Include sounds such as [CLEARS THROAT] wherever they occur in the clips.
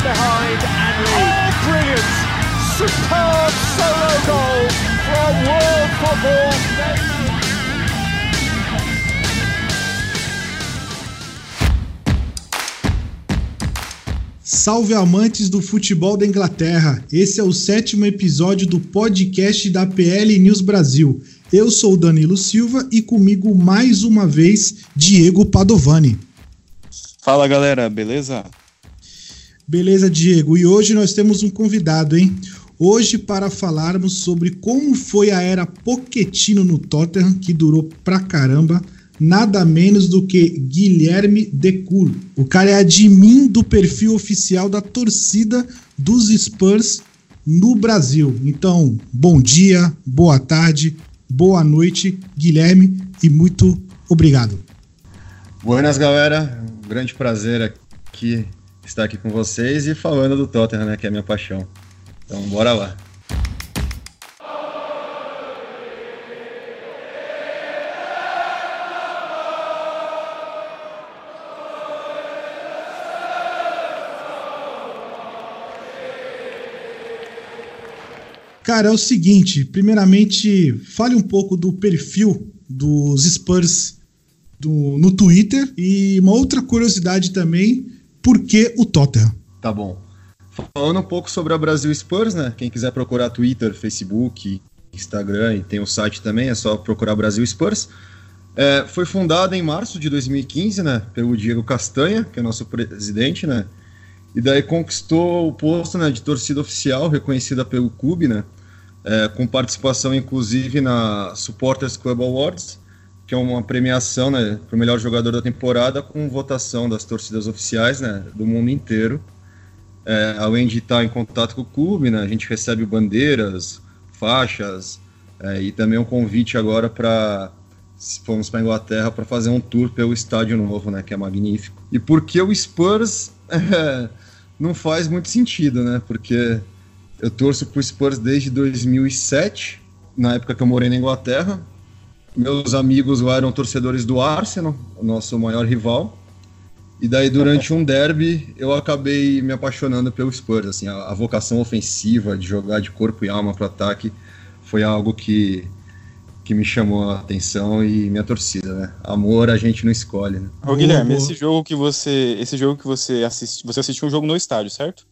from behind and lead. Oh, brilliant! Superb solo goal from World Football. Salve amantes do futebol da Inglaterra! Esse é o sétimo episódio do podcast da PL News Brasil. Eu sou Danilo Silva e comigo mais uma vez Diego Padovani. Fala galera, beleza? Beleza, Diego. E hoje nós temos um convidado, hein? Hoje para falarmos sobre como foi a era Poquetino no Tottenham, que durou pra caramba nada menos do que Guilherme Decur. O cara é admin do perfil oficial da torcida dos Spurs no Brasil. Então, bom dia, boa tarde, boa noite, Guilherme, e muito obrigado. Buenas, galera. Um grande prazer aqui estar aqui com vocês e falando do Tottenham, né, que é a minha paixão. Então, bora lá. Cara, é o seguinte, primeiramente, fale um pouco do perfil dos Spurs do, no Twitter e uma outra curiosidade também, por que o Tottenham? Tá bom. Falando um pouco sobre a Brasil Spurs, né? Quem quiser procurar Twitter, Facebook, Instagram e tem o site também, é só procurar Brasil Spurs. É, foi fundada em março de 2015, né? Pelo Diego Castanha, que é nosso presidente, né? E daí conquistou o posto né, de torcida oficial, reconhecida pelo clube, né? é, com participação inclusive na Supporters Club Awards, que é uma premiação né, para o melhor jogador da temporada, com votação das torcidas oficiais né, do mundo inteiro. É, além de estar em contato com o clube, né, a gente recebe bandeiras, faixas é, e também um convite agora para se formos para Inglaterra para fazer um tour pelo estádio novo, né, que é magnífico. E por que o Spurs [LAUGHS] é, não faz muito sentido, né? Porque eu torço pro Spurs desde 2007, na época que eu morei na Inglaterra. Meus amigos lá eram torcedores do Arsenal, o nosso maior rival. E daí, durante [LAUGHS] um derby, eu acabei me apaixonando pelo Spurs. Assim, a, a vocação ofensiva de jogar de corpo e alma para ataque foi algo que, que me chamou a atenção e minha torcida, né? Amor a gente não escolhe, né? Ô, Guilherme, esse jogo que você, esse jogo que você assiste, você assistiu um jogo no estádio, certo?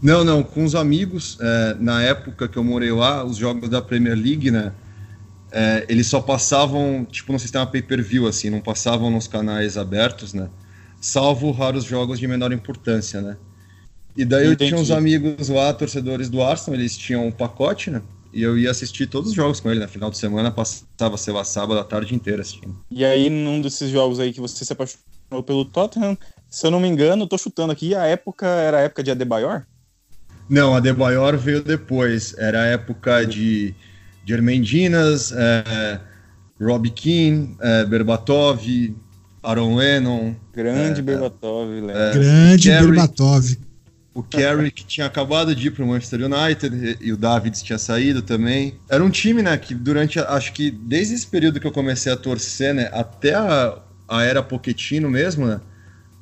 Não, não, com os amigos, é, na época que eu morei lá, os jogos da Premier League, né? É, eles só passavam, tipo, no sistema pay-per-view, assim, não passavam nos canais abertos, né? Salvo raros jogos de menor importância, né? E daí Entendi. eu tinha uns amigos lá, torcedores do Arsenal, eles tinham um pacote, né? E eu ia assistir todos os jogos com ele, né? Final de semana passava, sei lá, sábado a tarde inteira assistindo. E aí, num desses jogos aí que você se apaixonou pelo Tottenham, se eu não me engano, tô chutando aqui, a época era a época de Adebayor? Não, a Debayor veio depois. Era a época de Jermaine Dinas, é, Robbie Keane, é, Berbatov, Aaron Lennon. Grande é, Berbatov, é, Grande Kerry, Berbatov. O Kerry, que tinha acabado de ir para o Manchester United, e o Davids tinha saído também. Era um time, né, que durante, acho que desde esse período que eu comecei a torcer, né, até a, a era Pochettino mesmo, né,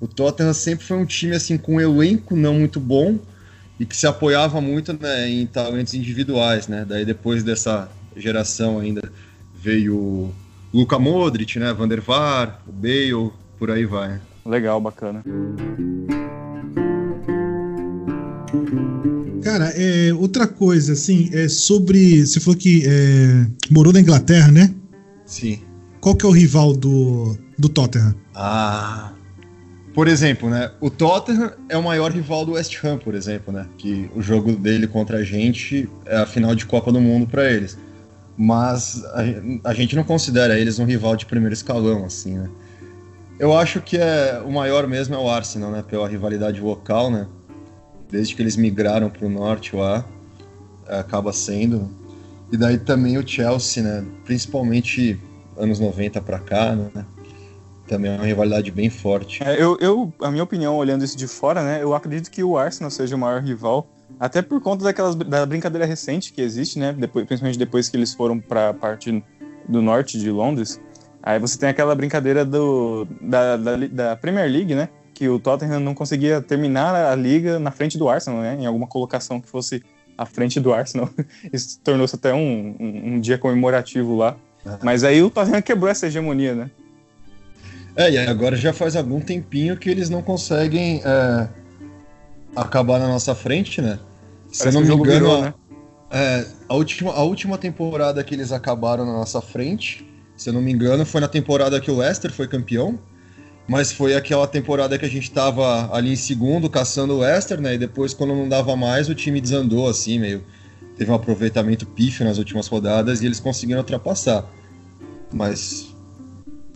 o Tottenham sempre foi um time, assim, com um elenco não muito bom, e que se apoiava muito né, em talentos individuais, né? Daí depois dessa geração ainda veio Luka Modric, né, Van der Vaar, o Bale, por aí vai. Legal, bacana. Cara, é, outra coisa, assim, é sobre. Você falou que é, morou na Inglaterra, né? Sim. Qual que é o rival do, do Tottenham? Ah, por exemplo, né, o Tottenham é o maior rival do West Ham, por exemplo, né, que o jogo dele contra a gente é a final de Copa do Mundo para eles. Mas a, a, gente não considera eles um rival de primeiro escalão, assim, né. Eu acho que é o maior mesmo é o Arsenal, né, pela rivalidade local, né. Desde que eles migraram para o norte lá, acaba sendo. E daí também o Chelsea, né, principalmente anos 90 para cá, né também é uma rivalidade bem forte. É, eu, eu, a minha opinião, olhando isso de fora, né, eu acredito que o Arsenal seja o maior rival, até por conta daquelas, da brincadeira recente que existe, né, depois, principalmente depois que eles foram para a parte do norte de Londres. Aí você tem aquela brincadeira do, da, da, da, Premier League, né, que o Tottenham não conseguia terminar a liga na frente do Arsenal, né, em alguma colocação que fosse à frente do Arsenal. [LAUGHS] Isso tornou-se até um, um, um dia comemorativo lá. Mas aí o Tottenham quebrou essa hegemonia, né? É, e agora já faz algum tempinho que eles não conseguem é, acabar na nossa frente, né? Se eu não me engano, virou, né? é, a, última, a última temporada que eles acabaram na nossa frente, se eu não me engano, foi na temporada que o Leicester foi campeão. Mas foi aquela temporada que a gente tava ali em segundo, caçando o Leicester, né? E depois, quando não dava mais, o time desandou, assim, meio. Teve um aproveitamento pífio nas últimas rodadas e eles conseguiram ultrapassar. Mas.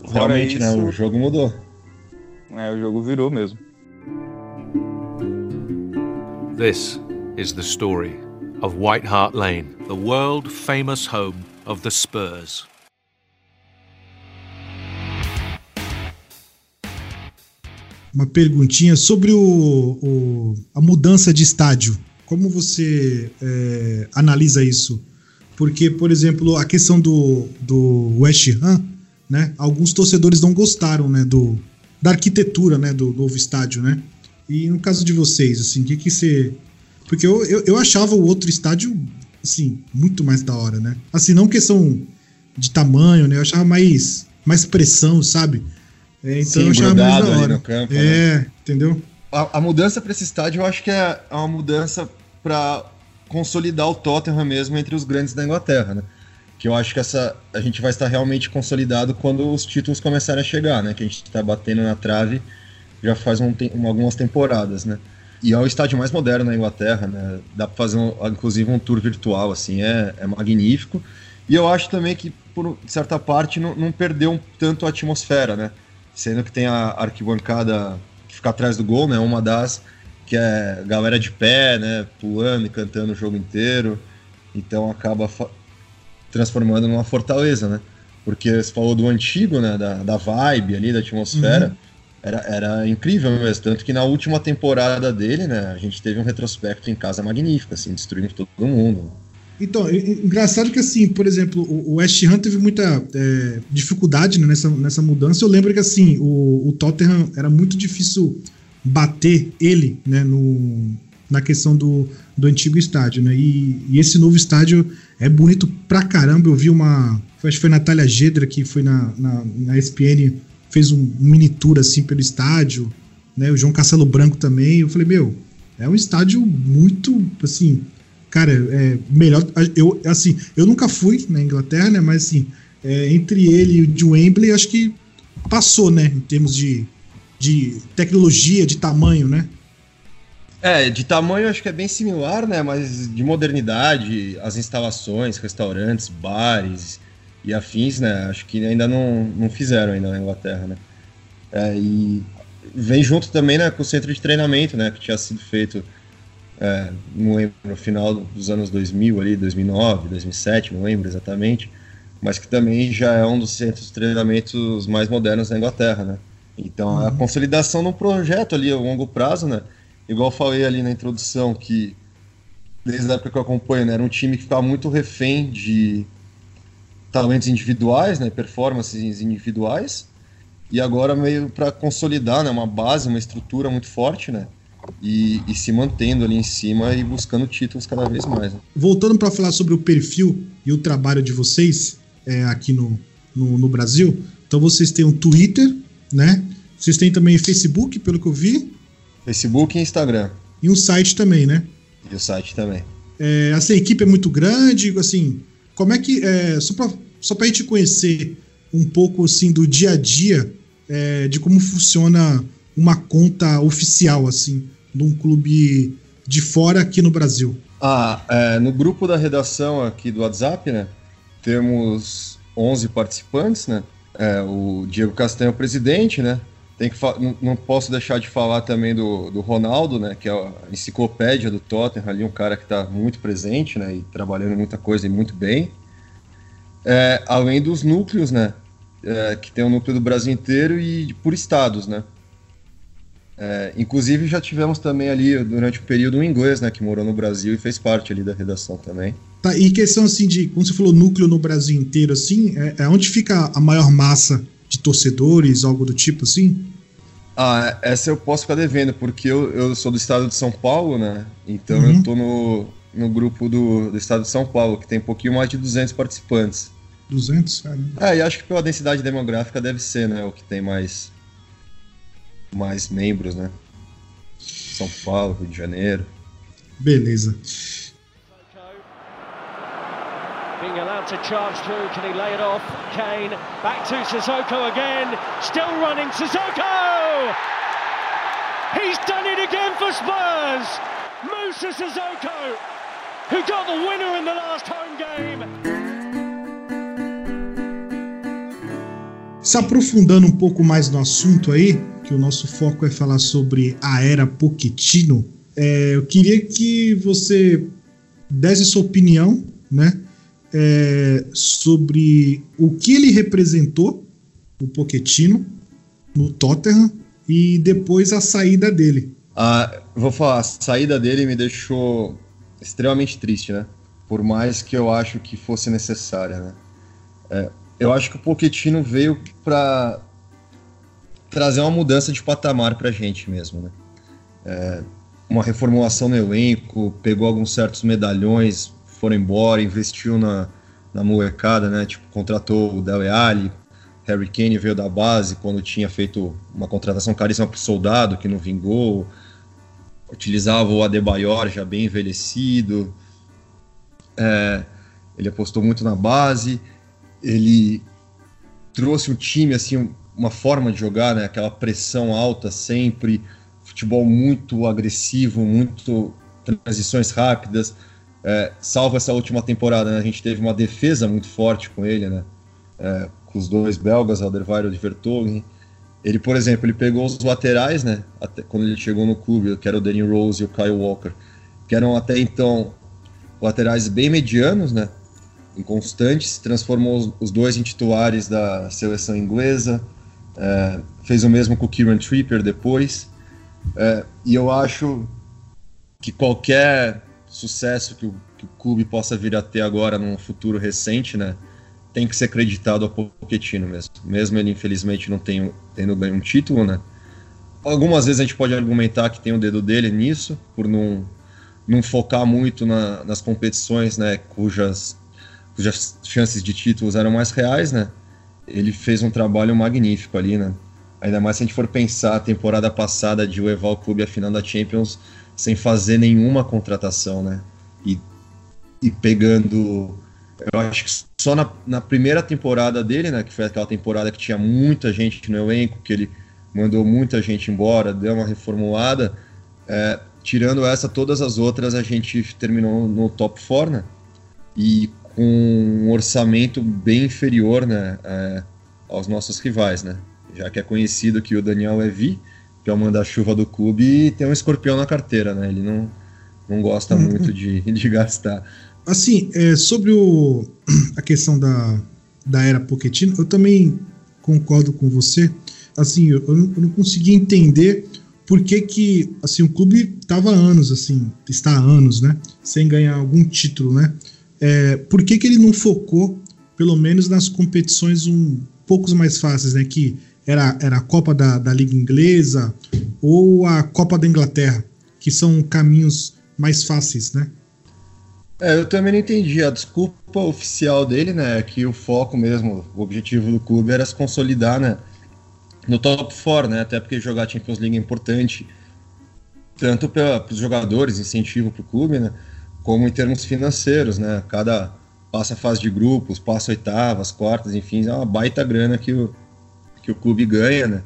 Fora realmente, né, isso, né? O jogo mudou. É, o jogo virou mesmo. This is the story of White Hart Lane, the world famous home of the Spurs. Uma perguntinha sobre o, o a mudança de estádio. Como você é, analisa isso? Porque, por exemplo, a questão do, do West Ham, né? Alguns torcedores não gostaram, né? Do, da arquitetura, né? Do novo estádio, né? E no caso de vocês, assim, o que, que você. Porque eu, eu, eu, achava o outro estádio, assim, muito mais da hora, né? Assim, não questão de tamanho, né? Eu achava mais, mais pressão, sabe? É, então Sim, eu achava mais da hora. Campo, é, né? entendeu? A, a mudança para esse estádio eu acho que é, é uma mudança para consolidar o Tottenham mesmo entre os grandes da Inglaterra, né? Que eu acho que essa a gente vai estar realmente consolidado quando os títulos começarem a chegar, né? Que a gente está batendo na trave já faz um, algumas temporadas, né? E é o estádio mais moderno na Inglaterra, né? Dá para fazer, um, inclusive, um tour virtual, assim, é, é magnífico. E eu acho também que, por certa parte, não, não perdeu tanto a atmosfera, né? Sendo que tem a arquibancada que fica atrás do gol, né? Uma das que é galera de pé, né? Pulando e cantando o jogo inteiro. Então acaba transformando numa fortaleza, né? Porque você falou do antigo, né? Da, da vibe ali, da atmosfera. Uhum era, era incrível mesmo. Tanto que na última temporada dele, né, a gente teve um retrospecto em casa magnífico, assim, destruindo todo mundo. Então, engraçado que assim, por exemplo, o West Ham teve muita é, dificuldade né, nessa, nessa mudança. Eu lembro que assim, o, o Tottenham era muito difícil bater ele, né, no, na questão do, do antigo estádio, né? E, e, esse novo estádio é bonito pra caramba. Eu vi uma. Acho que foi a Natália Gedra que foi na, na, na ESPN fez um mini tour assim pelo estádio, né? O João Castelo Branco também. Eu falei, meu, é um estádio muito, assim, cara, é melhor. Eu, assim, eu nunca fui na Inglaterra, né? Mas assim, é, entre ele e o de Wembley, acho que passou, né? Em termos de, de tecnologia, de tamanho, né? É, de tamanho acho que é bem similar, né? Mas de modernidade, as instalações, restaurantes, bares, e afins, né? Acho que ainda não, não fizeram ainda na Inglaterra, né? É, e vem junto também né, com o centro de treinamento, né? Que tinha sido feito é, não lembro, no final dos anos 2000 ali, 2009, 2007, não lembro exatamente, mas que também já é um dos centros de treinamentos mais modernos da Inglaterra, né? Então uhum. a consolidação de um projeto ali a longo prazo, né? Igual falei ali na introdução que desde a época que eu acompanho, né, era um time que ficava muito refém de talentos individuais, né, performances individuais, e agora meio para consolidar, né, uma base, uma estrutura muito forte, né, e, e, se mantendo ali em cima e buscando títulos cada vez mais. Né. Voltando para falar sobre o perfil e o trabalho de vocês é, aqui no, no, no, Brasil, então vocês têm um Twitter, né? Vocês têm também Facebook, pelo que eu vi. Facebook e Instagram. E um site também, né? E o site também. É, essa equipe é muito grande, assim, como é que. É, só para só para a gente conhecer um pouco assim do dia a dia é, de como funciona uma conta oficial assim de um clube de fora aqui no Brasil. Ah, é, no grupo da redação aqui do WhatsApp, né, temos 11 participantes, né? É, o Diego Castanho é o presidente, né? Tem que não, não, posso deixar de falar também do, do Ronaldo, né? Que é a enciclopédia do Tottenham ali, um cara que está muito presente, né? E trabalhando muita coisa e muito bem. É, além dos núcleos, né? É, que tem o um núcleo do Brasil inteiro e por estados, né? É, inclusive já tivemos também ali durante o período um inglês, né, que morou no Brasil e fez parte ali da redação também. Tá, e questão assim de, como você falou, núcleo no Brasil inteiro, assim, é, é onde fica a maior massa torcedores, algo do tipo assim? Ah, essa eu posso ficar devendo, porque eu, eu sou do estado de São Paulo, né? Então uhum. eu tô no, no grupo do, do estado de São Paulo, que tem um pouquinho mais de 200 participantes. 200, cara. É, e acho que pela densidade demográfica deve ser, né? O que tem mais, mais membros, né? São Paulo, Rio de Janeiro. Beleza. Being allowed to charge through, can he lay it off? Kane, back to Sissoko again, still running Sissoko! He's done it again for Spurs! Musa Sissoko, who got the winner in the last home game! Se aprofundando um pouco mais no assunto aí, que o nosso foco é falar sobre a era Pochettino, é, eu queria que você desse sua opinião, né, é, sobre o que ele representou, o Pochettino, no Tottenham e depois a saída dele. Ah, vou falar, a saída dele me deixou extremamente triste, né? Por mais que eu acho que fosse necessária, né? É, eu acho que o Pochettino veio para trazer uma mudança de patamar para a gente mesmo, né? É, uma reformulação no elenco, pegou alguns certos medalhões, foram embora, investiu na, na molecada, né? Tipo, contratou o Dele Alli, Harry Kane veio da base quando tinha feito uma contratação caríssima para o soldado, que não vingou, utilizava o Adebayor já bem envelhecido, é, ele apostou muito na base, ele trouxe um time assim uma forma de jogar né? Aquela pressão alta sempre. Futebol muito agressivo muito transições rápidas é, salvo essa última temporada né, a gente teve uma defesa muito forte com ele né é, com os dois belgas Alderweireld e Vertonghen. Ele por exemplo ele pegou os laterais né até quando ele chegou no clube que era o Danny Rose e o Kyle Walker que eram até então laterais bem medianos né inconstantes, transformou os dois em titulares da seleção inglesa, é, fez o mesmo com o Kieran Tripper depois, é, e eu acho que qualquer sucesso que o, que o, clube possa vir a ter agora num futuro recente, né, tem que ser acreditado ao Pochettino mesmo, mesmo ele infelizmente não tenho, tendo ganho um título, né, algumas vezes a gente pode argumentar que tem o dedo dele nisso, por não, não focar muito na, nas competições, né, cujas cujas chances de títulos eram mais reais, né? Ele fez um trabalho magnífico ali, né? Ainda mais se a gente for pensar a temporada passada de levar o clube à final da Champions sem fazer nenhuma contratação, né? E, e pegando. Eu acho que só na, na primeira temporada dele, né? Que foi aquela temporada que tinha muita gente no elenco, que ele mandou muita gente embora, deu uma reformulada. É, tirando essa, todas as outras a gente terminou no top 4, né? E com um orçamento bem inferior né, é, aos nossos rivais, né? Já que é conhecido que o Daniel Levy, que é o manda-chuva do clube, tem um escorpião na carteira, né? Ele não, não gosta uhum. muito de, de gastar. Assim, é, sobre o, a questão da, da era Pochettino, eu também concordo com você. Assim, eu, eu, não, eu não consegui entender por que que, assim, o clube estava anos, assim, está há anos, né? Sem ganhar algum título, né? é, por que, que ele não focou, pelo menos nas competições um poucos mais fáceis, né? Que era, era a Copa da, da Liga Inglesa ou a Copa da Inglaterra, que são caminhos mais fáceis, né? É, eu também não entendi. A desculpa oficial dele, né, é que o foco mesmo, o objetivo do clube era se consolidar, né, no top 4, né, até porque jogar Champions League é importante, tanto para os jogadores, incentivo para o clube, né, como em termos financeiros, né? Cada passa fase de grupos, passa oitavas, quartas, enfim, é uma baita grana que o, que o clube ganha, né?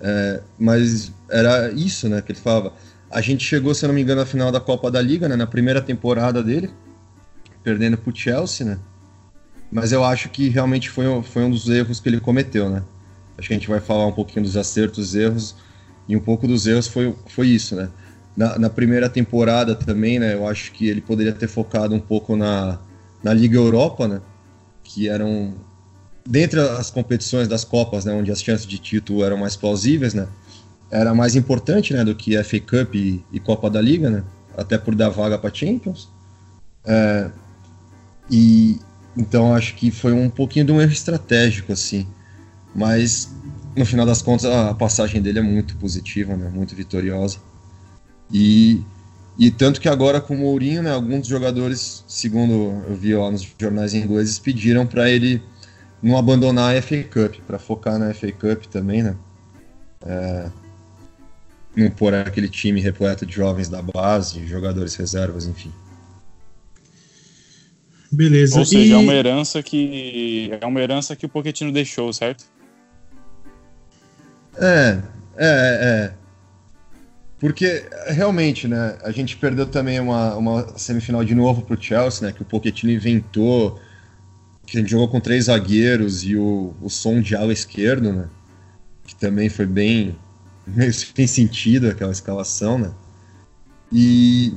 É, mas era isso, né? Que ele falava. A gente chegou, se eu não me engano, à final da Copa da Liga, né? Na primeira temporada dele, perdendo pro Chelsea, né? Mas eu acho que realmente foi, foi um dos erros que ele cometeu, né? Acho que a gente vai falar um pouquinho dos acertos, erros, e um pouco dos erros foi, foi isso, né? na, na, primeira temporada também, né? Eu acho que ele poderia ter focado um pouco na, na Liga Europa, né? Que eram dentre as competições das Copas, né? Onde as chances de título eram mais plausíveis, né? Era mais importante, né? Do que FA Cup e, e Copa da Liga, né? Até por dar vaga para Champions. É, e então acho que foi um pouquinho de um erro estratégico, assim. Mas no final das contas a passagem dele é muito positiva, né? Muito vitoriosa. E, e tanto que agora com o Mourinho, né, alguns jogadores, segundo eu vi lá nos jornais ingleses, pediram para ele não abandonar a FA Cup, para focar na FA Cup também, né? É, não pôr aquele time repleto de jovens da base, jogadores reservas, enfim. Beleza. Ou seja, e... é uma herança que é uma herança que o Pochettino deixou, certo? É, é, é. Porque realmente, né, a gente perdeu também uma, uma semifinal de novo pro Chelsea, né, que o Pochettino inventou, que a gente jogou com três zagueiros e o, o som de ala esquerdo, né, que também foi bem, [LAUGHS] bem sentido aquela escalação, né, e,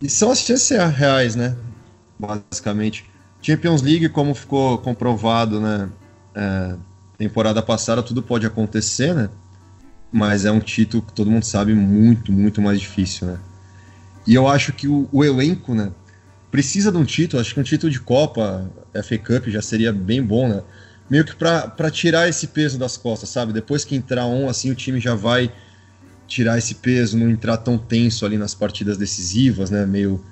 e são as chances reais, né, basicamente. Champions League, como ficou comprovado, né, é, temporada passada, tudo pode acontecer, né, mas é um título que todo mundo sabe muito, muito mais difícil, né? E eu acho que o, o elenco, né, precisa de um título, acho que um título de Copa, FA Cup já seria bem bom, né? Meio que para tirar esse peso das costas, sabe? Depois que entrar um, assim, o time já vai tirar esse peso, não entrar tão tenso ali nas partidas decisivas, né? Meio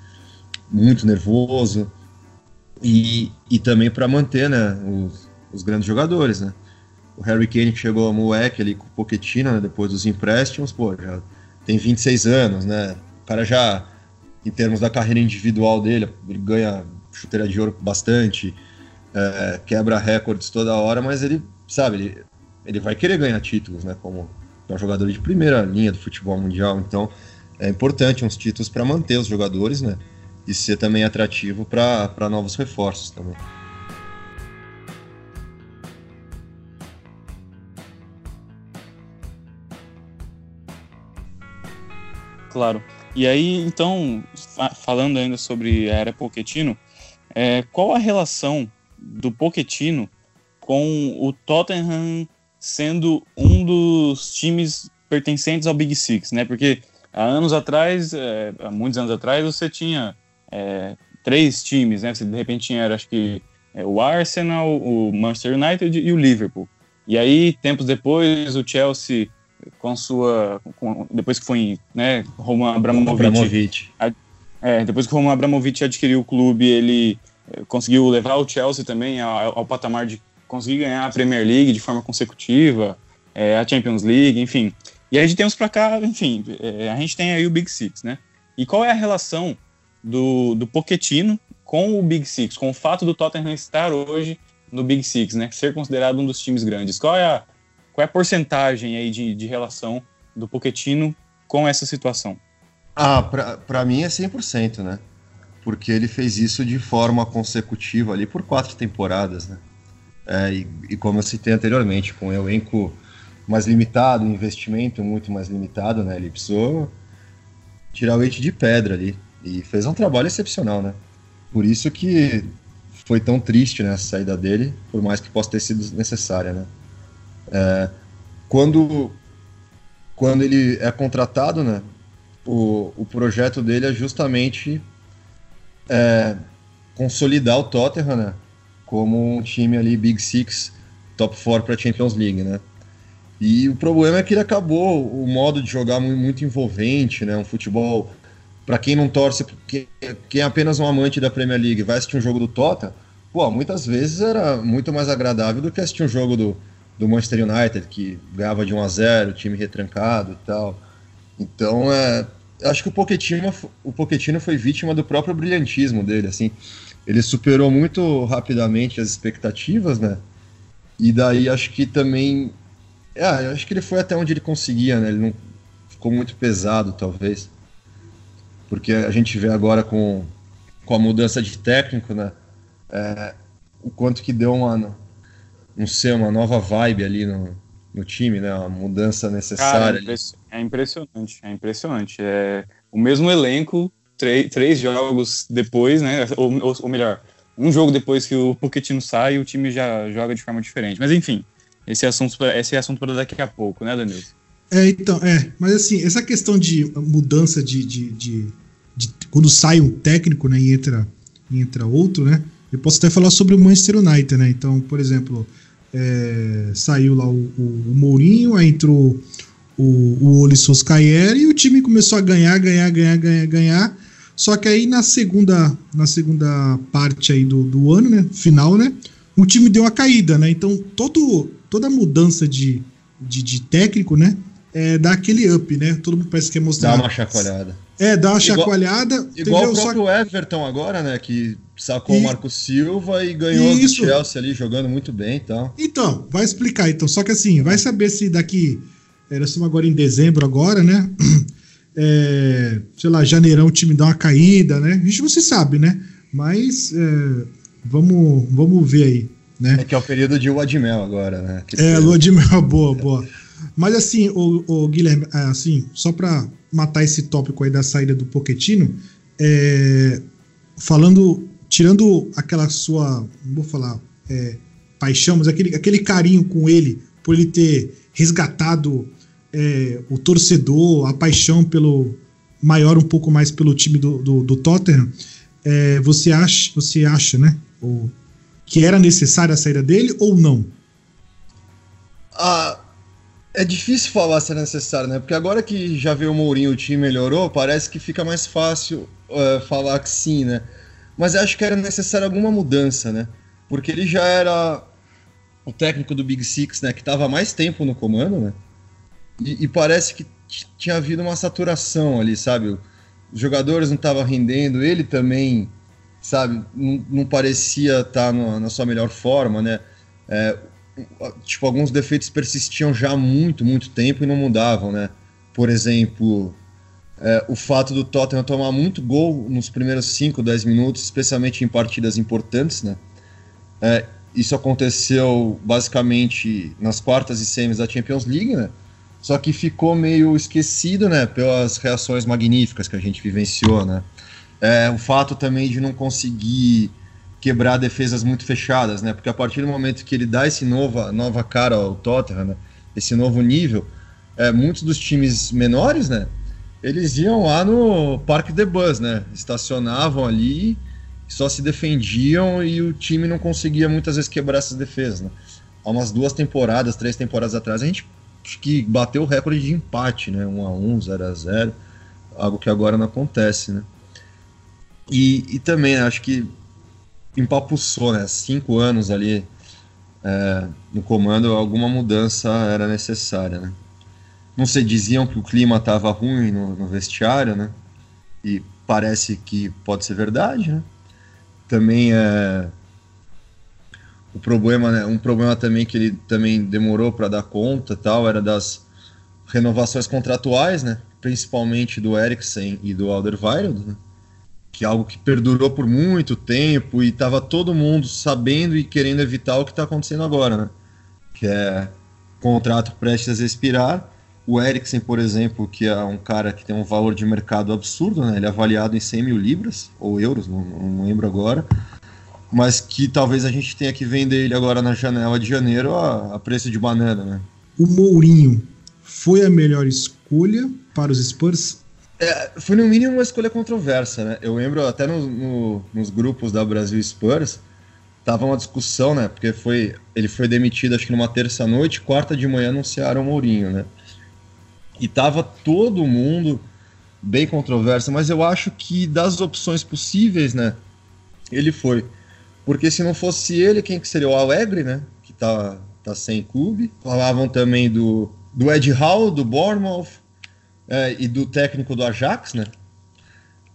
muito nervoso. E, e também para manter, né, os, os grandes jogadores, né? o Harry Kane que chegou moleque ali com o Pochettino, né, depois dos empréstimos, pô, já tem 26 anos, né? O cara já, em termos da carreira individual dele, ele ganha chuteira de ouro bastante, é, quebra recordes toda hora, mas ele, sabe, ele, ele vai querer ganhar títulos, né? Como é um jogador de primeira linha do futebol mundial, então é importante uns títulos para manter os jogadores, né? E ser também atrativo para novos reforços também. Claro. E aí, então, falando ainda sobre a era Pochettino, é, qual a relação do Pochettino com o Tottenham sendo um dos times pertencentes ao Big Six, né? Porque há anos atrás, é, há muitos anos atrás, você tinha é, três times, né? Você de repente tinha, acho que, é, o Arsenal, o Manchester United e o Liverpool. E aí, tempos depois, o Chelsea com sua. Com, depois que foi, né, Roman Abramovich. Abramovich. É, depois que o Roman Abramovich adquiriu o clube, ele eh, conseguiu levar o Chelsea também ao, ao patamar de conseguir ganhar a Premier League de forma consecutiva, é, a Champions League, enfim. E aí de tempos para cá, enfim, é, a gente tem aí o Big Six, né? E qual é a relação do, do Pochettino com o Big Six, com o fato do Tottenham estar hoje no Big Six, né? Ser considerado um dos times grandes. Qual é a, qual é a porcentagem aí de, de relação do Pochettino com essa situação? Ah, para mim é 100%, né? Porque ele fez isso de forma consecutiva ali por quatro temporadas, né? É, e, e, como eu citei anteriormente, com um elenco mais limitado, investimento muito mais limitado, né? Ele precisou tirar o leite de pedra ali e fez um trabalho excepcional, né? Por isso que foi tão triste né, a saída dele, por mais que possa ter sido necessária, né? É, quando, quando ele é contratado, né, o, o projeto dele é justamente é, consolidar o Tottenham né, como um time ali Big Six, top 4 para a Champions League, né? E o problema é que ele acabou o modo de jogar muito envolvente, né? Um futebol para quem não torce, quem, quem é apenas um amante da Premier League, vai assistir um jogo do Tottenham, pô, muitas vezes era muito mais agradável do que assistir um jogo do, do Manchester United, que ganhava de 1 a 0 time retrancado e tal. Então, é, acho que o Pochettino, o Pochettino foi vítima do próprio brilhantismo dele, assim. Ele superou muito rapidamente as expectativas, né? E daí acho que também... É, acho que ele foi até onde ele conseguia, né? Ele não ficou muito pesado, talvez. Porque a gente vê agora com, com a mudança de técnico, né? É, o quanto que deu uma não sei, uma nova vibe ali no, no time, né? Uma mudança necessária. Cara, é, impressionante, é impressionante. É o mesmo elenco, três jogos depois, né? Ou, ou, ou, melhor, um jogo depois que o Pochettino sai, o time já joga de forma diferente. Mas enfim, esse é assunto, esse é assunto para daqui a pouco, né, Danilo? É, então, é. Mas assim, essa questão de mudança de, de, de, de quando sai um técnico, né, e entra, e entra outro, né? Eu posso até falar sobre o Manchester United, né? Então, por exemplo, é, saiu lá o, o, o, Mourinho, aí entrou o, o Oli Soscaer e o time começou a ganhar, ganhar, ganhar, ganhar, ganhar. Só que aí na segunda, na segunda parte aí do, do ano, né, final, né, o time deu uma caída, né? Então todo, toda mudança de, de, de técnico, né, é, dar aquele up, né? Todo mundo parece que quer mostrar. Dá uma chacoalhada. É, dá uma chacoalhada. Igual, o próprio Só... Everton agora, né? Que sacou e... o Marco Silva e ganhou do Chelsea ali, jogando muito bem e tal. Então, vai explicar então. Só que assim, vai saber se daqui. Nós estamos agora em dezembro agora, né? [CLEARS THROAT] É, sei lá, janeirão o time dá uma caída, né? A gente não se sabe, né? Mas é, vamos, vamos ver aí. Né? É que é o período de lua de mel agora, né? Que é, lua de mel, [LAUGHS] boa, boa. Mas assim, o, o Guilherme, é, assim, só para matar esse tópico aí da saída do Poquetino, é, falando, tirando aquela sua, vou falar é, paixão, mas aquele, aquele carinho com ele, por ele ter resgatado é, o torcedor, a paixão pelo maior um pouco mais pelo time do, do, do Tottenham, é, você acha, você acha, né? Que era necessária a saída dele ou não? Ah, é difícil falar se é necessário, né? Porque agora que já veio o Mourinho, o time melhorou, parece que fica mais fácil uh, falar que sim, né? Mas acho que era necessária alguma mudança, né? Porque ele já era o técnico do Big Six, né? Que estava mais tempo no comando, né? E, e parece que tinha havido uma saturação ali, sabe? Os jogadores não estavam rendendo, ele também sabe, não, não parecia estar tá na sua melhor forma, né? É, tipo, alguns defeitos persistiam já há muito, muito tempo e não mudavam, né? Por exemplo, é, o fato do Tottenham tomar muito gol nos primeiros 5, 10 minutos, especialmente em partidas importantes, né? É, isso aconteceu basicamente nas quartas e semis da Champions League, né? Só que ficou meio esquecido, né? Pelas reações magníficas que a gente vivenciou, né? É, o fato também de não conseguir quebrar defesas muito fechadas, né? Porque a partir do momento que ele dá esse nova, nova cara ao Tottenham, né? esse novo nível, é, muitos dos times menores, né? Eles iam lá no Parque de Bus, né? Estacionavam ali, só se defendiam e o time não conseguia muitas vezes quebrar essas defesas, né? Há umas duas temporadas, três temporadas atrás, a gente acho que bateu o recorde de empate, né? 1 a 1 0 a 0 algo que agora não acontece, né? E, e também acho que empapuçou, né? Cinco anos ali é, no comando, alguma mudança era necessária, né? Não sei, diziam que o clima estava ruim no, no, vestiário, né? E parece que pode ser verdade, né? Também é o problema, né? Um problema também que ele também demorou para dar conta, tal, era das renovações contratuais, né? Principalmente do Eriksen e do Alderweireld, né? que é algo que perdurou por muito tempo e estava todo mundo sabendo e querendo evitar o que está acontecendo agora, né? Que é contrato prestes a expirar. O Eriksen, por exemplo, que é um cara que tem um valor de mercado absurdo, né? Ele é avaliado em 100 mil libras, ou euros, não, não lembro agora. Mas que talvez a gente tenha que vender ele agora na janela de janeiro a, a preço de banana, né? O Mourinho foi a melhor escolha para os Spurs é, foi no mínimo uma escolha controversa, né? Eu lembro até no, no, nos grupos da Brasil Spurs, tava uma discussão, né? Porque foi, ele foi demitido acho que numa terça-noite, quarta de manhã anunciaram o Mourinho, né? E tava todo mundo bem controverso, mas eu acho que das opções possíveis, né? Ele foi. Porque se não fosse ele, quem que seria? O Alegre, né? Que tá, tá sem clube. Falavam também do, do Ed Hall, do Bournemouth é, e do técnico do Ajax, né?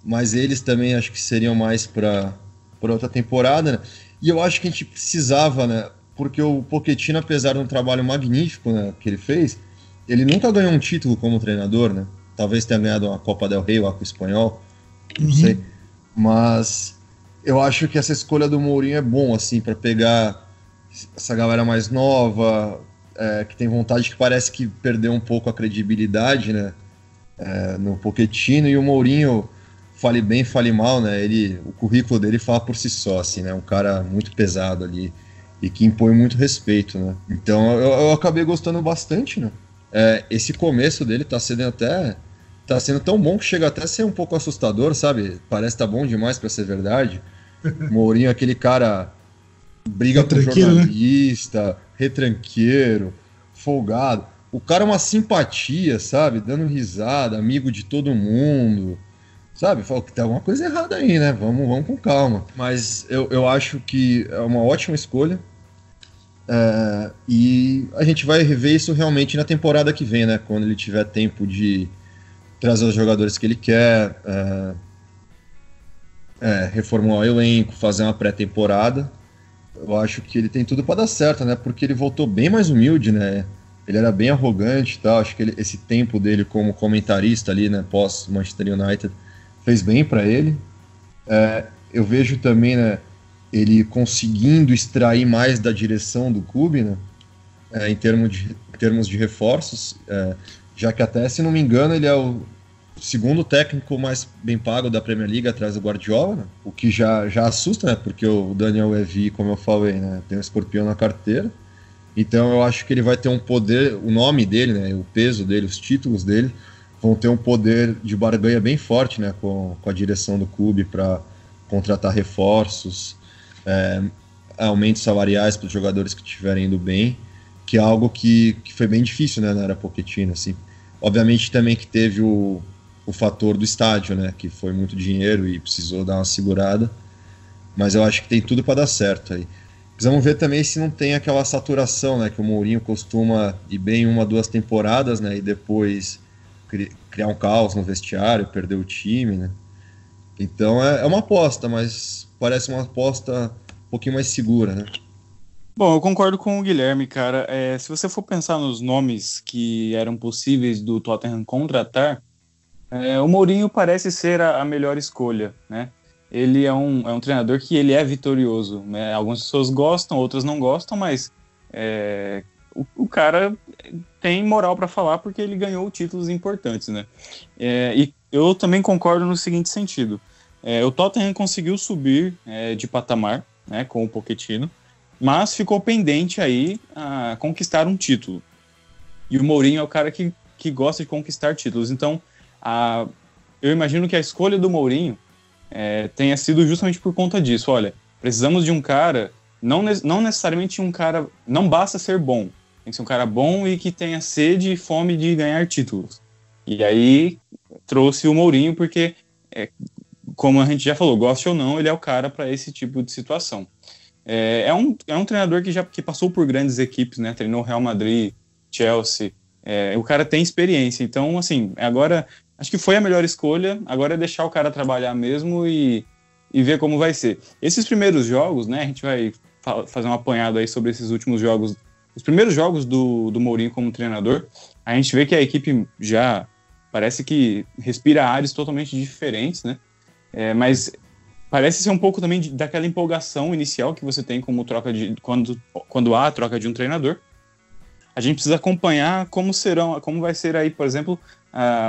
Mas eles também acho que seriam mais para outra temporada, né? E eu acho que a gente precisava, né? Porque o Pochettino, apesar de um trabalho magnífico né, que ele fez, ele nunca ganhou um título como treinador, né? Talvez tenha ganhado uma Copa del Rey lá com o Espanhol, não uhum. sei. Mas eu acho que essa escolha do Mourinho é bom, assim, para pegar essa galera mais nova, é, que tem vontade, que parece que perdeu um pouco a credibilidade, né? é, no Pochettino e o Mourinho, fale bem, fale mal, né? Ele, o currículo dele fala por si só, assim, né? Um cara muito pesado ali e que impõe muito respeito, né? Então eu, eu acabei gostando bastante, né? É, esse começo dele tá sendo até tá sendo tão bom que chega até a ser um pouco assustador, sabe? Parece tá bom demais para ser verdade. Mourinho, aquele cara briga com né? jornalista, né? retranqueiro, folgado. O cara é uma simpatia, sabe? Dando risada, amigo de todo mundo. Sabe? Fala que tem alguma coisa errada aí, né? Vamos, vamos com calma. Mas eu, eu acho que é uma ótima escolha. É, e a gente vai rever isso realmente na temporada que vem, né? Quando ele tiver tempo de trazer os jogadores que ele quer, é, é, reformular o elenco, fazer uma pré-temporada. Eu acho que ele tem tudo para dar certo, né? Porque ele voltou bem mais humilde, né? Ele era bem arrogante e tal. Acho que ele, esse tempo dele como comentarista ali, né? Pós Manchester United, fez bem para ele. É, eu vejo também, né? ele conseguindo extrair mais da direção do clube, né? É, em, termos de, em termos de reforços, é, já que até, se não me engano, ele é o segundo técnico mais bem pago da Premier League atrás do Guardiola, né? o que já, já assusta, né? Porque o Daniel Levy, como eu falei, né? tem um escorpião na carteira. Então eu acho que ele vai ter um poder, o nome dele, né? o peso dele, os títulos dele, vão ter um poder de barganha bem forte né? com, com a direção do clube para contratar reforços, é, aumentos salariais para os jogadores que estiverem indo bem, que é algo que, que foi bem difícil né, na era Pochettino. Assim. Obviamente também que teve o, o fator do estádio, né, que foi muito dinheiro e precisou dar uma segurada, mas eu acho que tem tudo para dar certo aí. Precisamos ver também se não tem aquela saturação, né, que o Mourinho costuma ir bem uma, duas temporadas, né, e depois criar um caos no vestiário, perder o time, né. Então é, é uma aposta, mas parece uma aposta um pouquinho mais segura, né? Bom, eu concordo com o Guilherme, cara. É, se você for pensar nos nomes que eram possíveis do Tottenham contratar, é, o Mourinho parece ser a, a, melhor escolha, né? Ele é um, é um treinador que ele é vitorioso. Né? Algumas pessoas gostam, outras não gostam, mas é, o, o, cara tem moral para falar porque ele ganhou títulos importantes, né? É, e eu também concordo no seguinte sentido. É, o Tottenham conseguiu subir é, de patamar né, com o Pochettino, mas ficou pendente aí a conquistar um título. E o Mourinho é o cara que, que gosta de conquistar títulos. Então, a, eu imagino que a escolha do Mourinho é, tenha sido justamente por conta disso. Olha, precisamos de um cara, não, não necessariamente um cara, não basta ser bom, tem que ser um cara bom e que tenha sede e fome de ganhar títulos. E aí trouxe o Mourinho porque é, como a gente já falou, goste ou não, ele é o cara para esse tipo de situação. É, é, um, é um treinador que já que passou por grandes equipes, né? Treinou Real Madrid, Chelsea. É, o cara tem experiência. Então, assim, agora acho que foi a melhor escolha. Agora é deixar o cara trabalhar mesmo e, e ver como vai ser. Esses primeiros jogos, né? A gente vai fa fazer um apanhado aí sobre esses últimos jogos. Os primeiros jogos do, do Mourinho como treinador, a gente vê que a equipe já parece que respira ares totalmente diferentes, né? É, mas parece ser um pouco também de, daquela empolgação inicial que você tem como troca de quando, quando há a troca de um treinador. A gente precisa acompanhar como serão, como vai ser aí, por exemplo,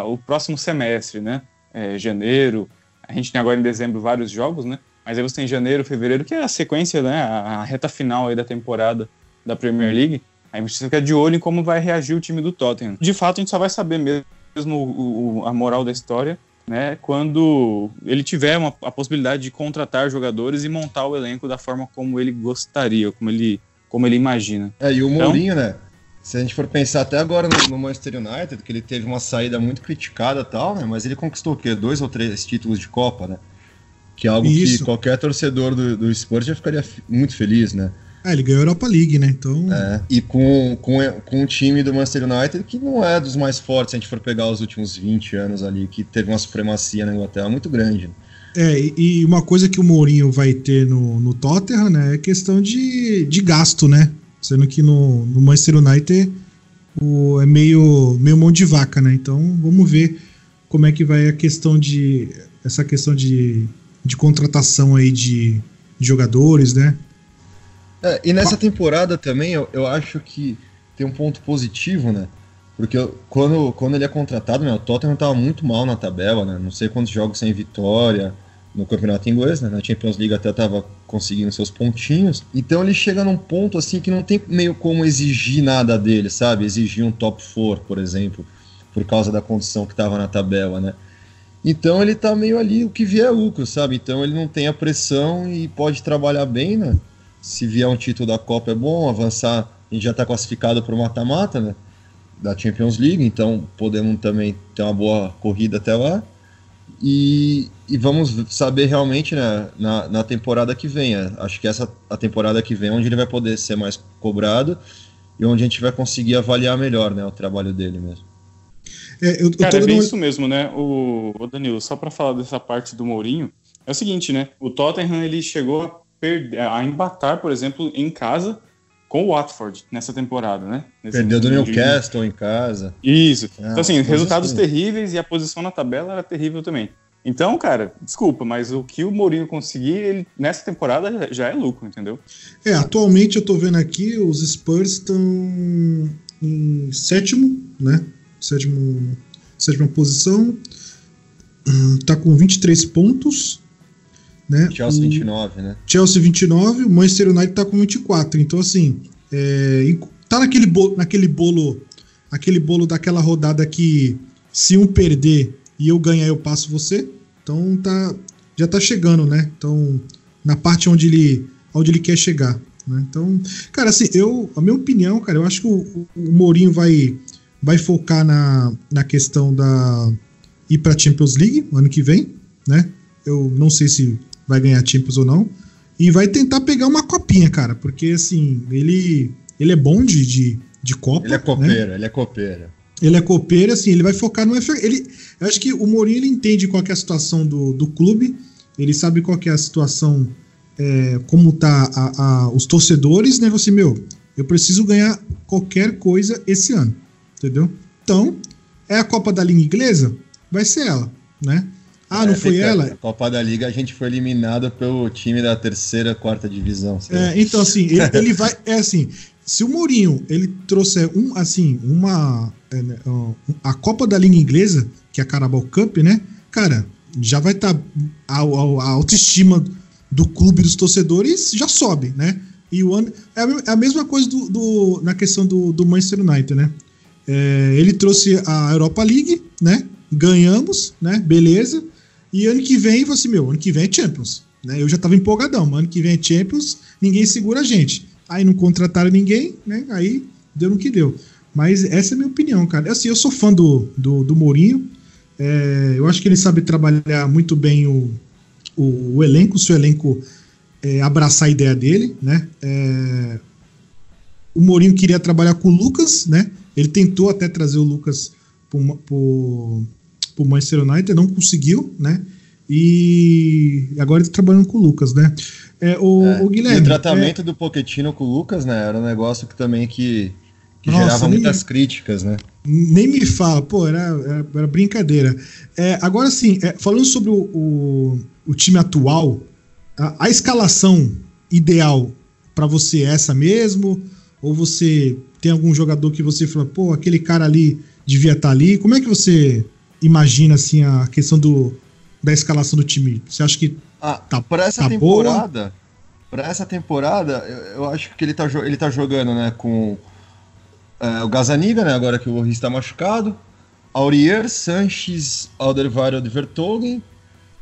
o próximo semestre, né? É, janeiro. A gente tem agora em dezembro vários jogos, né? Mas aí você tem janeiro, fevereiro, que é a sequência, né? A, a reta final aí da temporada da Premier League. Aí a gente ficar de olho em como vai reagir o time do Tottenham. De fato, a gente só vai saber mesmo o, o, a moral da história né, quando ele tiver uma, a possibilidade de contratar jogadores e montar o elenco da forma como ele gostaria, como ele, como ele imagina. É, e o então, Mourinho, né? Se a gente for pensar até agora no, no, Manchester United, que ele teve uma saída muito criticada e tal, né? Mas ele conquistou o quê? Dois ou três títulos de Copa, né? Que é algo Isso. que qualquer torcedor do, do Spurs já ficaria muito feliz, né? É, ele ganhou a Europa League, né? Então. É, e com, com, com um time do Manchester United que não é dos mais fortes, se a gente for pegar os últimos 20 anos ali, que teve uma supremacia na Inglaterra muito grande. É, e uma coisa que o Mourinho vai ter no, no Tottenham, né, é questão de, de gasto, né? Sendo que no, no Manchester United o, é meio, meio mão de vaca, né? Então vamos ver como é que vai a questão de. essa questão de, de contratação aí de, de jogadores, né? É, e nessa temporada também eu, eu acho que tem um ponto positivo, né? Porque quando, quando ele é contratado, né, o Tottenham estava muito mal na tabela, né? Não sei quantos jogos sem vitória no campeonato inglês, né? Na Champions League até estava conseguindo seus pontinhos. Então ele chega num ponto assim que não tem meio como exigir nada dele, sabe? Exigir um top 4, por exemplo, por causa da condição que estava na tabela, né? Então ele tá meio ali o que vier lucro, sabe? Então ele não tem a pressão e pode trabalhar bem, né? se vier um título da Copa é bom, avançar, a gente já está classificado para o mata-mata, né? Da Champions League, então podemos também ter uma boa corrida até lá. E, e vamos saber realmente né, na, na temporada que vem. Acho que essa a temporada que vem é onde ele vai poder ser mais cobrado e onde a gente vai conseguir avaliar melhor né, o trabalho dele mesmo. É, eu, eu Cara, é bem isso mesmo, né? O, o Danilo, só para falar dessa parte do Mourinho, é o seguinte, né? O Tottenham ele chegou a, perder, a embatar, por exemplo, em casa com o Watford nessa temporada, né? Nesse Perdeu do Newcastle de... em casa. Isso. Ah, então, assim, resultados assim. terríveis e a posição na tabela era terrível também. Então, cara, desculpa, mas o que o Mourinho conseguir ele, nessa temporada já é lucro, entendeu? É, atualmente eu tô vendo aqui, os Spurs estão em sétimo, né? Sétimo, sétima posição. Hum, tá com 23 pontos. Né? Chelsea o 29, né? Chelsea 29, o Manchester United tá com 24. Então, assim, é, tá naquele bolo, naquele bolo, aquele bolo daquela rodada que se um perder e eu ganhar, eu passo você. Então tá, já tá chegando, né? Então, na parte onde ele, onde ele quer chegar. Né? Então, cara, assim, eu, a minha opinião, cara, eu acho que o, o Mourinho vai, vai focar na, na questão da ir para Champions League ano que vem, né? Eu não sei se vai ganhar Champions ou não. E vai tentar pegar uma copinha, cara, porque assim, ele ele é bom de, de, de Copa. Ele é copeiro, né? ele é copeiro. Ele é copeiro, assim, ele vai focar no FA. Ele, eu acho que o Mourinho ele entende qual é a situação do, do clube, ele sabe qual é a situação, é, como tá a, a, os torcedores, né? Você, meu, eu preciso ganhar qualquer coisa esse ano, entendeu? Então, é a Copa da Liga Inglesa? Vai ser ela, né? Ah, não é, foi ela? A Copa da Liga a gente foi eliminado pelo time da terceira, quarta divisão. É, então, assim, ele, ele, vai. É assim, se o Mourinho ele trouxer um, assim, uma. É, né, a Copa da Liga Inglesa, que é a Carabao Cup, né? Cara, já vai estar. Tá, a, a, autoestima do clube dos torcedores já sobe, né? E o ano. É a, é a mesma coisa do, do, na questão do, do Manchester United, né? É, ele trouxe a Europa League, né? Ganhamos, né? Beleza. E ano que vem, você, meu, ano que vem é Champions. Né? Eu já tava empolgadão, mas ano que vem é Champions, ninguém segura a gente. Aí não contrataram ninguém, né? Aí deu no que deu. Mas essa é a minha opinião, cara. Assim, eu sou fã do, do, do Mourinho. É, eu acho que ele sabe trabalhar muito bem o, o, o elenco, se o elenco é, abraçar a ideia dele, né? É, o Mourinho queria trabalhar com o Lucas, né? Ele tentou até trazer o Lucas pro, pro, pro Manchester United, não conseguiu, né? E agora ele tá trabalhando com o Lucas, né? É, o, é, o Guilherme. o tratamento é... do Poquetino com o Lucas, né? Era um negócio que também que, que Nossa, gerava nem, muitas críticas, né? Nem me fala, pô, era, era, era brincadeira. É, agora sim, é, falando sobre o, o, o, time atual, a, a escalação ideal para você é essa mesmo? Ou você tem algum jogador que você fala, pô, aquele cara ali devia estar tá ali? Como é que você imagina assim a questão do, da escalação do time? Você acha que ah, tá para essa tá temporada, para essa temporada, eu, eu, acho que ele tá, ele tá jogando, né, com é, o Gazaniga, né, agora que o Loris está machucado, Aurier, Sanches, Alderweireld, Vertogen,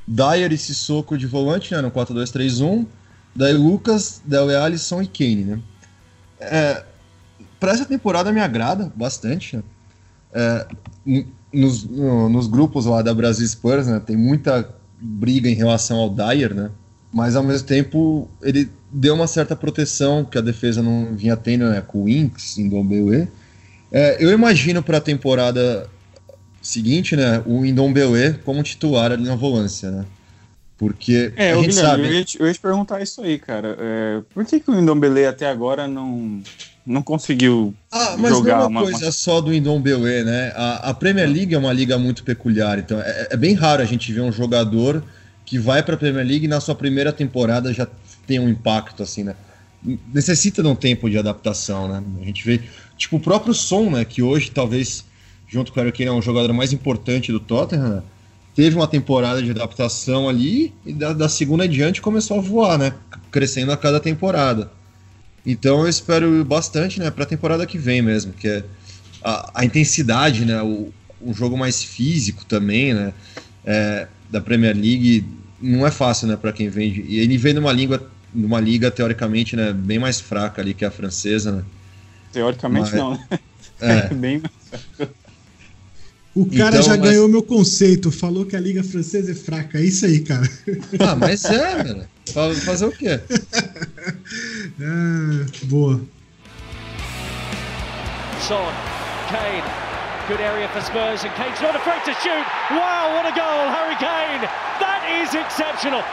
Dyer e Sissoko de volante, né, no 4-2-3-1, daí Lucas, Dele Alisson e Kane, né. É, para essa temporada me agrada bastante, né? É, nos, no, nos grupos lá da Brasil Spurs, né, tem muita briga em relação ao Dyer, né? Mas ao mesmo tempo ele deu uma certa proteção que a defesa não vinha tendo, né? Com o Inks, Ndombele. É, eu imagino para a temporada seguinte, né? O Ndombele como titular ali na volância, né? Porque é, a gente Guilherme, sabe... eu, ia te, eu ia te perguntar isso aí, cara. É, por que, que o Ndombele até agora não não conseguiu ah, mas jogar não é uma coisa uma... só do Ndombele, né? A, a, Premier League é uma liga muito peculiar, então é, é bem raro a gente ver um jogador que vai para a Premier League e na sua primeira temporada já tem um impacto assim, né? Necessita de um tempo de adaptação, né? A gente vê, tipo, o próprio Son, né? Que hoje talvez, junto com o Harry Kane, é um jogador mais importante do Tottenham, né? teve uma temporada de adaptação ali e da, da segunda adiante começou a voar, né? Crescendo a cada temporada. Então eu espero bastante, né, para a temporada que vem mesmo, que é a, a intensidade, né, o, um jogo mais físico também, né, é, da Premier League não é fácil, né, para quem vem. E ele vem numa língua, numa liga teoricamente, né, bem mais fraca ali que a francesa, né. Teoricamente Mas, não. Né? [LAUGHS] É. [LAUGHS] bem mais fraca. O cara então, já mas... ganhou meu conceito, falou que a Liga Francesa é fraca. É isso aí, cara. Ah, mas é, mano. Fazer o quê? Ah, boa. Son, Kane, good area for Spurs, and Kane's not afraid to shoot. Wow, what a goal, Harry Kane! That is exceptional.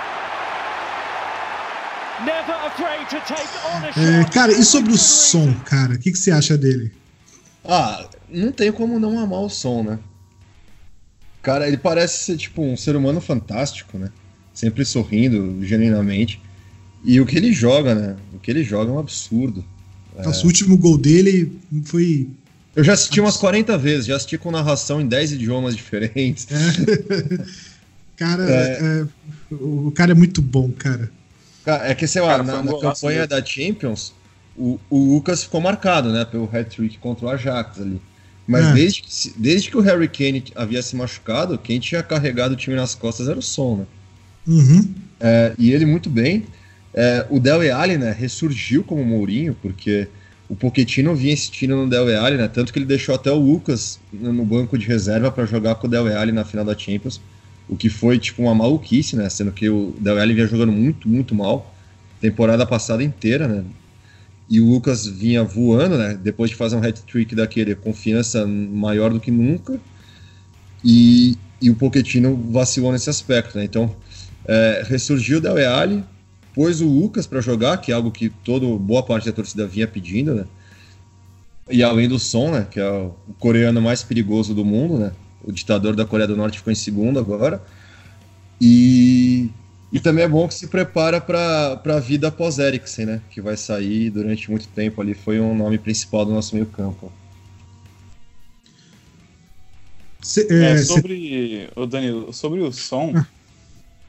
Never afraid to take on a é, shot. É, cara, e sobre o som, cara? O que, que você acha dele? Ah, não tem como não amar o som, né? Cara, ele parece ser tipo um ser humano fantástico, né? Sempre sorrindo, genuinamente. E o que ele joga, né? O que ele joga é um absurdo. Nossa, é... o último gol dele foi. Eu já assisti umas 40 vezes, já assisti com narração em 10 idiomas diferentes. É. [LAUGHS] cara, é... é o cara é muito bom, cara. É que, sei lá, cara, na, na campanha da Champions, o, o Lucas ficou marcado, né? Pelo hat-trick contra o Ajax ali. Mas é. desde, que, desde que o Harry Kane havia se machucado, quem tinha carregado o time nas costas era o Son, né? Uhum. É, e ele muito bem. É, o Del Alli, né, ressurgiu como Mourinho, porque o Pochettino vinha insistindo no Del Alli, né, tanto que ele deixou até o Lucas no banco de reserva para jogar com o Del Alli na final da Champions, o que foi tipo uma maluquice, né, sendo que o Del Alli vinha jogando muito, muito mal, temporada passada inteira, né, e o Lucas vinha voando, né, depois de fazer um hat-trick daquele, confiança maior do que nunca, e, e o Pochettino vacilou nesse aspecto, né, então é, ressurgiu o Del Alli, pôs o Lucas para jogar, que é algo que toda boa parte da torcida vinha pedindo, né? E além do Son, né, que é o coreano mais perigoso do mundo, né? O ditador da Coreia do Norte ficou em segundo agora. E, e também é bom que se prepara para a vida após Eriksen, né? Que vai sair durante muito tempo ali. Foi um nome principal do nosso meio-campo. É, é, sobre o Danilo, sobre o som, ah.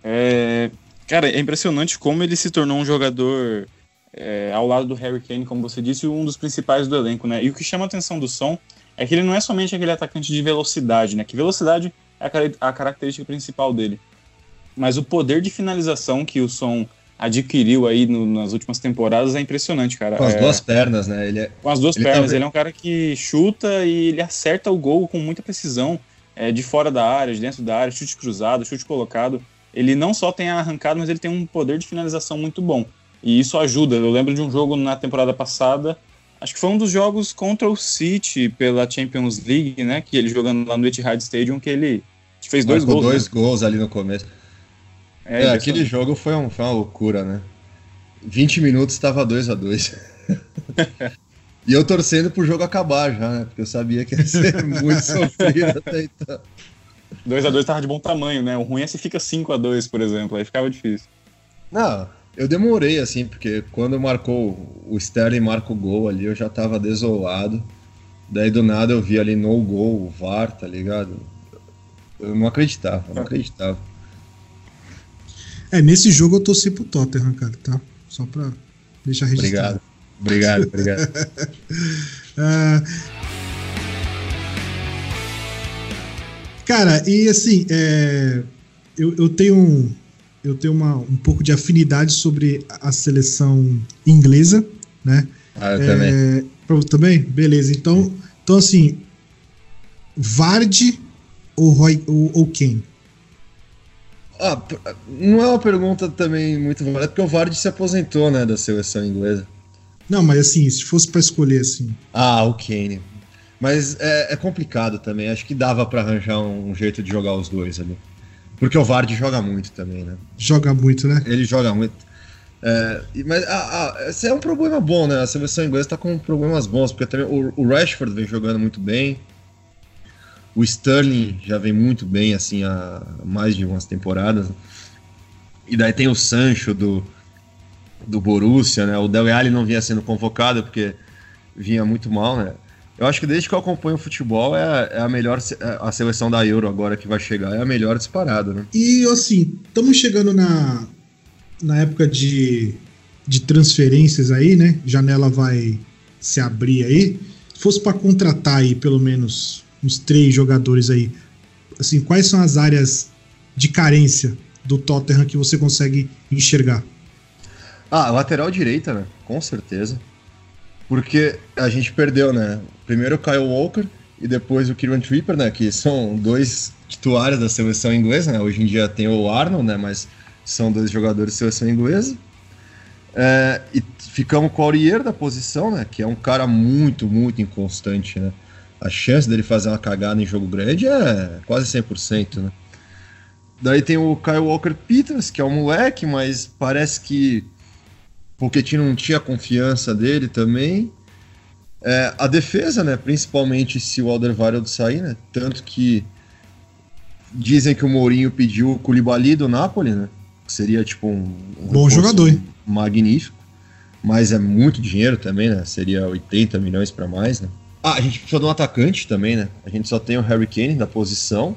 é, Cara, é impressionante como ele se tornou um jogador é, ao lado do Harry Kane, como você disse, um dos principais do elenco, né? E o que chama a atenção do som é que ele não é somente aquele atacante de velocidade, né? Que velocidade é a, a característica principal dele. Mas o poder de finalização que o som adquiriu aí no, nas últimas temporadas é impressionante, cara. Com as é... duas pernas, né? Ele é... Com as duas ele pernas. Tá... Ele é um cara que chuta e ele acerta o gol com muita precisão, é, de fora da área, de dentro da área, chute cruzado, chute colocado ele não só tem a arrancada, mas ele tem um poder de finalização muito bom. E isso ajuda. Eu lembro de um jogo na temporada passada, acho que foi um dos jogos contra o City pela Champions League, né? Que ele jogando lá no Etihad Stadium, que ele fez dois gols. dois né? gols ali no começo. É, é aquele jogo foi, um, foi, uma loucura, né? 20 minutos estava 2 a 2 [LAUGHS] E eu torcendo pro jogo acabar já, né? Porque eu sabia que ia ser [LAUGHS] muito sofrido até então. 2x2 tava de bom tamanho, né? O ruim é se fica 5x2, por exemplo, aí ficava difícil. Não, eu demorei, assim, porque quando marcou o Sterling marca o gol ali, eu já tava desolado. Daí do nada eu vi ali no gol, o VAR, tá ligado? Eu não acreditava, eu não acreditava. É, nesse jogo eu torci pro Tottenham, cara, tá? Só pra deixar registrado. Obrigado, obrigado, obrigado. uh, [LAUGHS] Cara, e assim, é, eu, eu tenho, eu tenho uma, um pouco de afinidade sobre a seleção inglesa, né? Ah, eu é, também. Pra, também? Beleza. Então, então assim, Vard ou, Roy, ou, ou quem? Ah, não é uma pergunta também muito válida, porque o Vard se aposentou, né, da seleção inglesa. Não, mas assim, se fosse para escolher assim. Ah, o Kane. Mas é, é complicado também. Acho que dava para arranjar um, jeito de jogar os dois ali. Porque o Vard joga muito também, né? Joga muito, né? Ele joga muito. É, mas ah, ah, esse é um problema bom, né? A seleção inglesa tá com problemas bons, porque também o, o, Rashford vem jogando muito bem. O Sterling já vem muito bem, assim, há mais de umas temporadas. E daí tem o Sancho do, do Borussia, né? O Del Alli não vinha sendo convocado porque vinha muito mal, né? Eu acho que desde que eu acompanho o futebol é, é a melhor é, a seleção da Euro agora que vai chegar é a melhor disparada, né? E assim, estamos chegando na, na época de, de transferências aí, né? Janela vai se abrir aí. Se fosse para contratar aí pelo menos uns três jogadores aí, assim, quais são as áreas de carência do Tottenham que você consegue enxergar? Ah, lateral direita, né? Com certeza. Porque a gente perdeu, né? Primeiro o Kyle Walker e depois o Kieran Tripper, né? Que são dois titulares da seleção inglesa, né? Hoje em dia tem o Arnold, né? Mas são dois jogadores da seleção inglesa. É, e ficamos com o Aurier da posição, né? Que é um cara muito, muito inconstante, né? A chance dele fazer uma cagada em jogo grande é quase 100%, né? Daí tem o Kyle Walker Peters, que é um moleque, mas parece que Pochettino não tinha confiança dele também. É, a defesa, né? Principalmente se o Alderweireld sair, né? Tanto que dizem que o Mourinho pediu o Koulibaly do Napoli, né? Que seria tipo um, um bom jogador, magnífico, mas é muito dinheiro também, né? Seria 80 milhões para mais, né? Ah, a gente precisa de um atacante também, né? A gente só tem o Harry Kane na posição.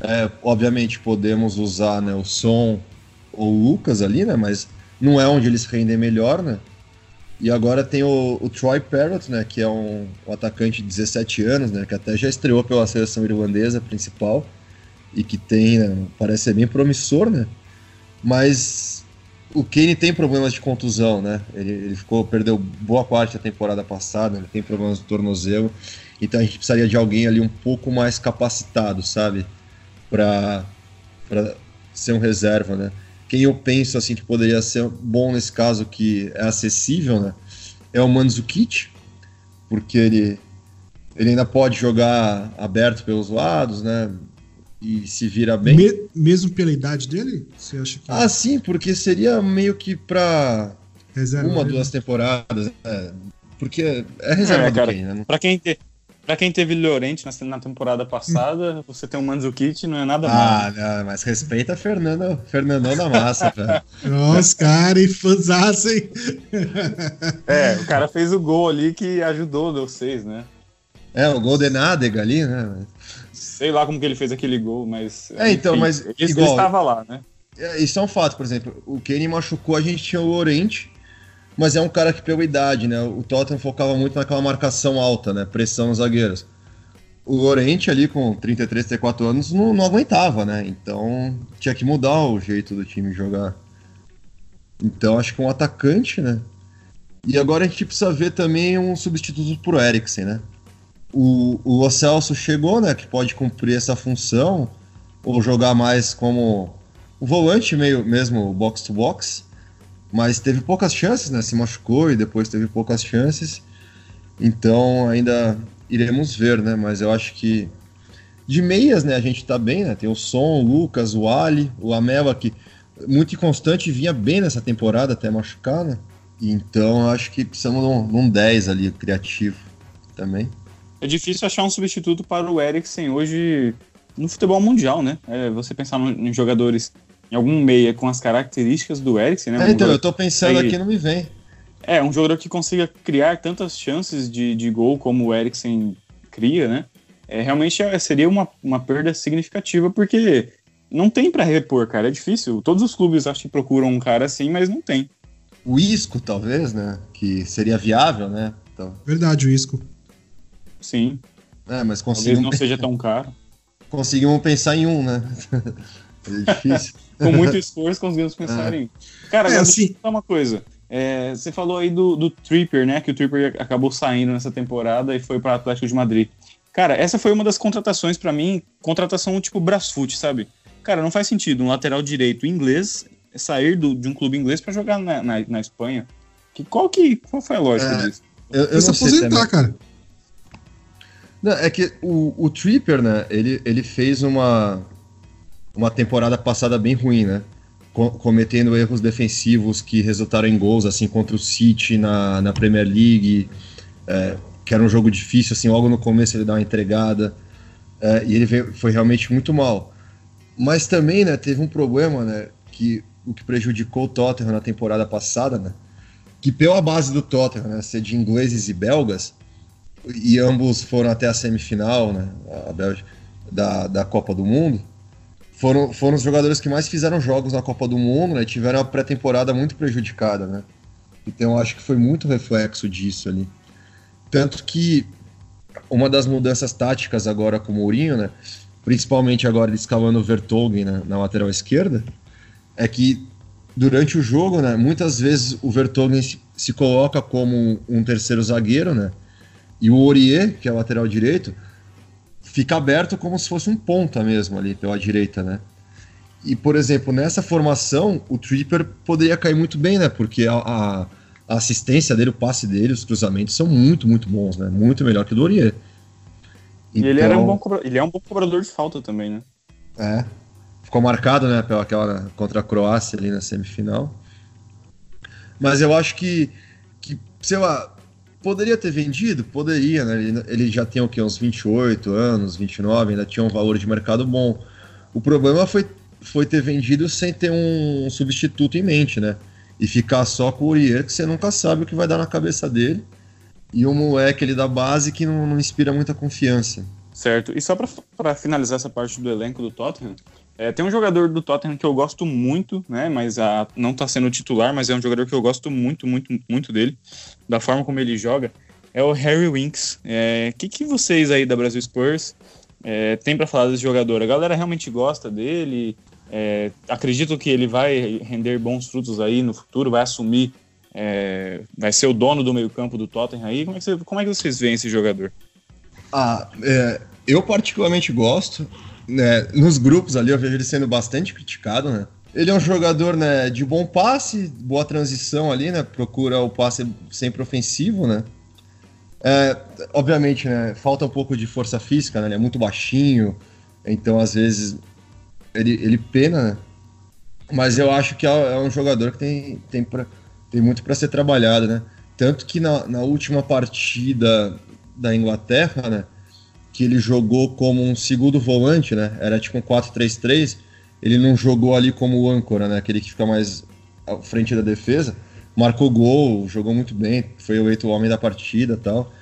É, obviamente podemos usar né, o Som ou o Lucas ali, né? Mas não é onde eles rendem melhor, né? E agora tem o, o Troy Parrott, né, que é um, um, atacante de 17 anos, né, que até já estreou pela seleção irlandesa principal e que tem, né, parece ser bem promissor, né? Mas o Kane tem problemas de contusão, né? Ele, ele ficou perdeu boa parte da temporada passada, ele tem problemas de tornozelo, então a gente precisaria de alguém ali um pouco mais capacitado, sabe, para para ser um reserva, né? Quem eu penso assim que poderia ser bom nesse caso que é acessível, né? É o Mandzukic, porque ele ele ainda pode jogar aberto pelos lados, né? E se vira bem. Me, mesmo pela idade dele? Você acha que... Ah, sim, porque seria meio que para uma, duas temporadas. Né? Porque é reserva é, cara, quem, né? Pra quem, Pra quem teve Llorente na, na temporada passada, [LAUGHS] você tem um Mandzukic, não é nada mal. Ah, mas respeita Fernando, Fernandão da massa, velho. [LAUGHS] Nossa, cara, e fãzaço, hein? É, o cara fez o gol ali que ajudou vocês, né? É, o gol de Nádega ali, né? Sei lá como que ele fez aquele gol, mas... É, então, mas... Ele, igual, ele estava lá, né? É, isso é um fato, por exemplo, o Kenny machucou, a gente tinha o Llorente, mas é um cara que pegou idade, né? O Tottenham focava muito naquela marcação alta, né? Pressão nos zagueiros. O Lorente ali com 33, 34 anos não, não aguentava, né? Então tinha que mudar o jeito do time jogar. Então acho que um atacante, né? E agora a gente precisa ver também um substituto pro Eriksen, né? O, o Celso chegou, né? Que pode cumprir essa função, ou jogar mais como o volante meio mesmo box to box mas teve poucas chances, né? Se machucou e depois teve poucas chances. Então ainda iremos ver, né? Mas eu acho que de meias, né? A gente tá bem, né? Tem o Som, o Lucas, o Ali, o Amela, que muito constante vinha bem nessa temporada até machucar, né? Então acho que precisamos de um, de um 10 ali, criativo também. É difícil achar um substituto para o Eriksen hoje no futebol mundial, né? É, você pensar em jogadores em algum meia com as características do Eriksen, né? Um é, então, eu tô pensando aí, aqui não me vem. É, um jogador que consiga criar tantas chances de, de gol como o Eriksen cria, né? É, realmente é, seria uma, uma perda significativa, porque não tem para repor, cara. É difícil. Todos os clubes acho que procuram um cara assim, mas não tem. O Isco, talvez, né? Que seria viável, né? Então... Verdade, o Isco. Sim. É, mas conseguimos... Talvez não seja [LAUGHS] tão caro. Conseguimos pensar em um, né? [LAUGHS] é difícil. [LAUGHS] com muito esforço conseguimos pensar é. em. Cara, é, agora assim... deixa eu uma coisa. É, você falou aí do, do Tripper, né? Que o Tripper acabou saindo nessa temporada e foi para o Atlético de Madrid. Cara, essa foi uma das contratações para mim, contratação tipo Brasfoot, sabe? Cara, não faz sentido um lateral direito inglês sair do, de um clube inglês para jogar na, na, na, Espanha. Que, qual, que, qual foi a lógica é, disso? Eu, eu se aposentar, cara. Não, é que o, o Tripper, né, ele, ele fez uma, uma temporada passada bem ruim, né? cometendo erros defensivos que resultaram em gols, assim, contra o City na, na Premier League, é, que era um jogo difícil, assim, logo no começo ele dá uma entregada, é, e ele veio, foi realmente muito mal. Mas também, né, teve um problema, né, que o que prejudicou o Tottenham na temporada passada, né, que pela base do Tottenham, né, ser de ingleses e belgas, e ambos foram até a semifinal, né, a Bélgica, da, da Copa do Mundo, foram, foram os jogadores que mais fizeram jogos na Copa do Mundo, né? Tiveram a pré-temporada muito prejudicada, né? Então acho que foi muito reflexo disso ali. Tanto que uma das mudanças táticas agora com o Mourinho, né? Principalmente agora escalando o Vertonghen né, na lateral esquerda, é que durante o jogo, né? Muitas vezes o Vertonghen se, coloca como um terceiro zagueiro, né? E o Aurier, que é lateral direito, fica aberto como se fosse um ponta mesmo ali pela direita, né? E, por exemplo, nessa formação, o Tripper poderia cair muito bem, né? Porque a, a, a assistência dele, o passe dele, os cruzamentos são muito, muito bons, né? Muito melhor que o Dorier. Então, e ele, era um bom cobra... ele é um bom cobrador de falta também, né? É. Ficou marcado, né, pela aquela contra a Croácia ali na semifinal. Mas eu acho que, que sei lá, poderia ter vendido? Poderia, né? Ele, ele já tem o quê? Uns 28 anos, 29, ainda tinha um valor de mercado bom. O problema foi, foi ter vendido sem ter um substituto em mente, né? E ficar só com o Urier, que você nunca sabe o que vai dar na cabeça dele. E um moleque ali da base que não, não inspira muita confiança. Certo. E só para finalizar essa parte do elenco do Tottenham, é, tem um jogador do Tottenham que eu gosto muito, né? Mas a, não está sendo titular, mas é um jogador que eu gosto muito, muito, muito dele, da forma como ele joga. É o Harry Winks. O é, que, que vocês aí da Brasil Spurs é, tem para falar desse jogador? A galera realmente gosta dele? É, acredito que ele vai render bons frutos aí no futuro, vai assumir, é, vai ser o dono do meio-campo do Tottenham aí. Como é, que como é que vocês veem esse jogador? Ah, é, eu particularmente gosto né, nos grupos ali eu vejo ele sendo bastante criticado, né? Ele é um jogador né, de bom passe, boa transição ali, né? Procura o passe sempre ofensivo, né? É, obviamente, né, falta um pouco de força física, né? Ele é muito baixinho, então às vezes ele, ele pena, né? Mas eu acho que é, é um jogador que tem, tem, pra, tem muito para ser trabalhado, né? Tanto que na, na última partida da Inglaterra, né? Que ele jogou como um segundo volante, né? Era tipo um 4-3-3. Ele não jogou ali como âncora, né? Aquele que fica mais à frente da defesa. Marcou gol, jogou muito bem, foi eleito o homem da partida tal.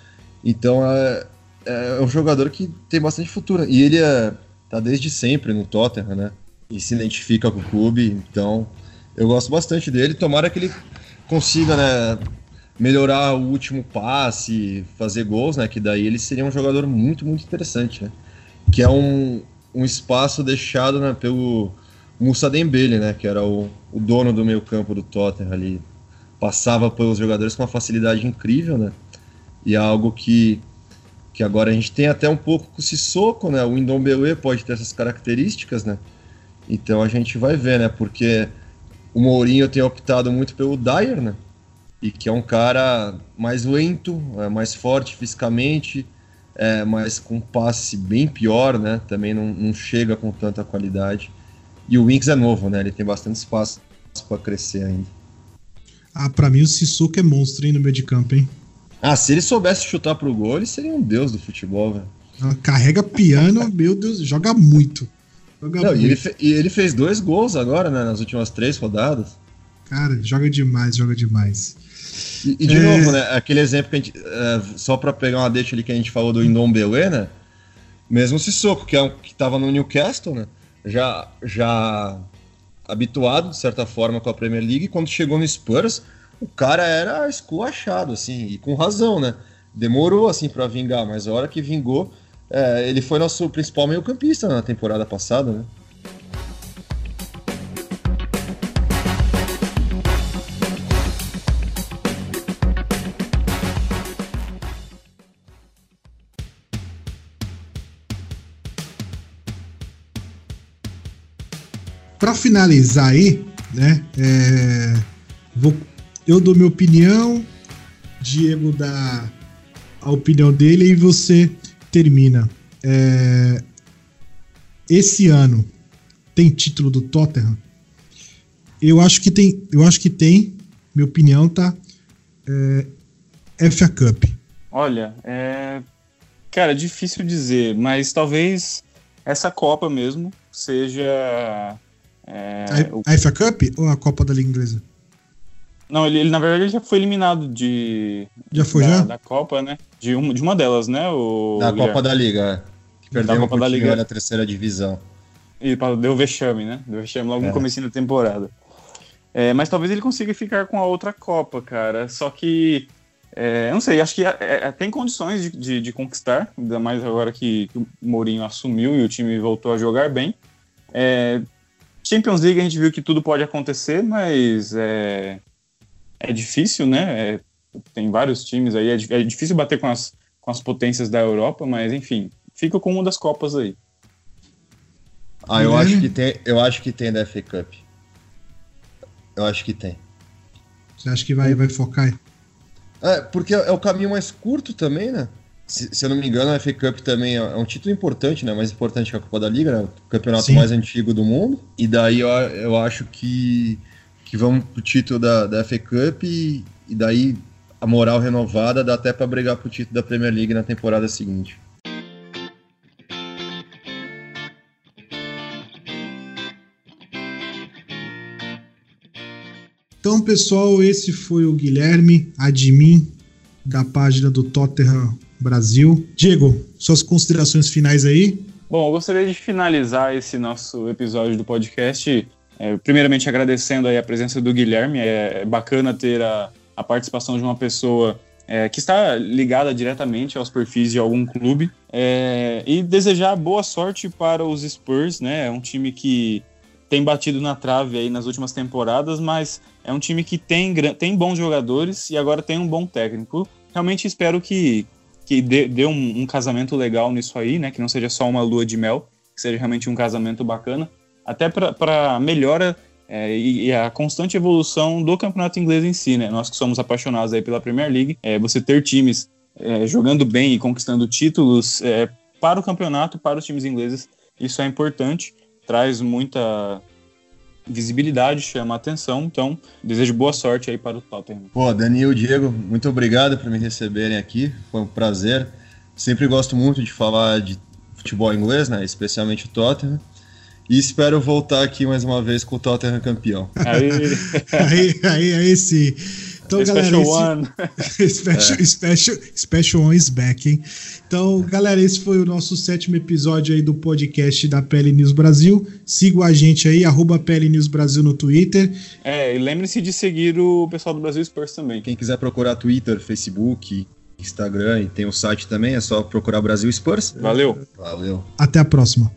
Então é, é um jogador que tem bastante futuro. E ele é, tá desde sempre no Tottenham, né? E se identifica com o clube. Então eu gosto bastante dele. Tomara que ele consiga, né? Melhorar o último passe, fazer gols, né? Que daí ele seria um jogador muito, muito interessante, né? Que é um, um espaço deixado né, pelo Moussa Dembele, né? Que era o, o dono do meio campo do Tottenham ali. Passava pelos jogadores com uma facilidade incrível, né? E é algo que, que agora a gente tem até um pouco com o Sissoko, né? O Indombele pode ter essas características, né? Então a gente vai ver, né? Porque o Mourinho tem optado muito pelo Dyer, né? E que é um cara mais lento, é mais forte fisicamente, é, mas com passe bem pior, né? Também não, não chega com tanta qualidade. E o Winks é novo, né? Ele tem bastante espaço para crescer ainda. Ah, para mim o Sissoko é monstro hein, no meio de campo, hein? Ah, se ele soubesse chutar pro gol, ele seria um deus do futebol, velho. Ah, carrega piano, [LAUGHS] meu Deus, joga muito. Joga Não, muito. E, ele e ele fez dois gols agora, né? Nas últimas três rodadas. Cara, joga demais, joga demais. E, e de é... novo, né? Aquele exemplo que a gente. É, só para pegar uma deixa ali que a gente falou do Indombele, né? Mesmo o Sissoko, que, é um, que tava no Newcastle, né? Já, já habituado, de certa forma, com a Premier League, quando chegou no Spurs, o cara era esculachado, assim, e com razão, né? Demorou, assim, para vingar, mas a hora que vingou, é, ele foi nosso principal meio-campista na temporada passada, né? Para finalizar aí, né? É, vou, eu dou minha opinião, Diego dá a opinião dele e você termina. É, esse ano tem título do Tottenham? Eu acho que tem. Eu acho que tem. Minha opinião tá. É, FA Cup. Olha, é, cara, difícil dizer, mas talvez essa Copa mesmo seja é, a, a FA Cup ou a Copa da Liga Inglesa? Não, ele, ele, na verdade já foi eliminado de. Já foi, da, já? Da Copa, né? De, um, de uma delas, né? O da Copa da Liga, é. Que perdeu da Copa da Liga na terceira divisão. E deu vexame, né? Deu vexame logo é. no começo da temporada. É, mas talvez ele consiga ficar com a outra Copa, cara. Só que. É, não sei, acho que é, é, tem condições de, de, de, conquistar, ainda mais agora que, que, o Mourinho assumiu e o time voltou a jogar bem. É, Champions League a gente viu que tudo pode acontecer, mas é, é difícil, né? É, tem vários times aí, é, é, difícil bater com as, com as potências da Europa, mas enfim, fico com uma das Copas aí. Ah, eu Guilherme? acho que tem, eu acho que tem da FA Cup. Eu acho que tem. Você acha que vai, vai focar aí? É, porque é o caminho mais curto também, né? Se, se eu não me engano, a FA Cup também é um título importante, né? Mais importante que a Copa da Liga, né? O campeonato Sim. mais antigo do mundo. E daí eu, eu acho que, que vamos pro título da, da FA Cup e, e daí a moral renovada dá até pra brigar pro título da Premier League na temporada seguinte. Então, pessoal, esse foi o Guilherme admin da página do Tottenham Brasil. Diego, suas considerações finais aí? Bom, eu gostaria de finalizar esse nosso episódio do podcast, é, primeiramente agradecendo aí a presença do Guilherme. É, é bacana ter a, a participação de uma pessoa é, que está ligada diretamente aos perfis de algum clube. É, e desejar boa sorte para os Spurs, né? É um time que tem batido na trave aí nas últimas temporadas, mas é um time que tem, tem bons jogadores e agora tem um bom técnico. Realmente espero que, que dê, dê um, um casamento legal nisso aí, né? Que não seja só uma lua de mel, que seja realmente um casamento bacana, até para melhora é, e, e a constante evolução do campeonato inglês em si, né? Nós que somos apaixonados aí pela Premier League, é, você ter times é, jogando bem e conquistando títulos é, para o campeonato, para os times ingleses, isso é importante, traz muita visibilidade, chama atenção, então desejo boa sorte aí para o Tottenham. Pô, Danilo, Diego, muito obrigado por me receberem aqui. Foi um prazer. Sempre gosto muito de falar de futebol inglês, né? Especialmente o Tottenham. E espero voltar aqui mais uma vez com o Tottenham campeão. Aí, [LAUGHS] Aí, aí, aí sim. Então, galera, special esse- one. [LAUGHS] special, special, special One is back, hein? Então, galera, esse foi o nosso sétimo episódio aí do podcast da PL News Brasil. Sigam a gente aí, arroba PL News Brasil no Twitter. É, e lembre-se de seguir o pessoal do Brasil Spurs também. Quem quiser procurar Twitter, Facebook, Instagram e tem o site também, é só procurar Brasil Spurs. Valeu! Valeu. Até a próxima.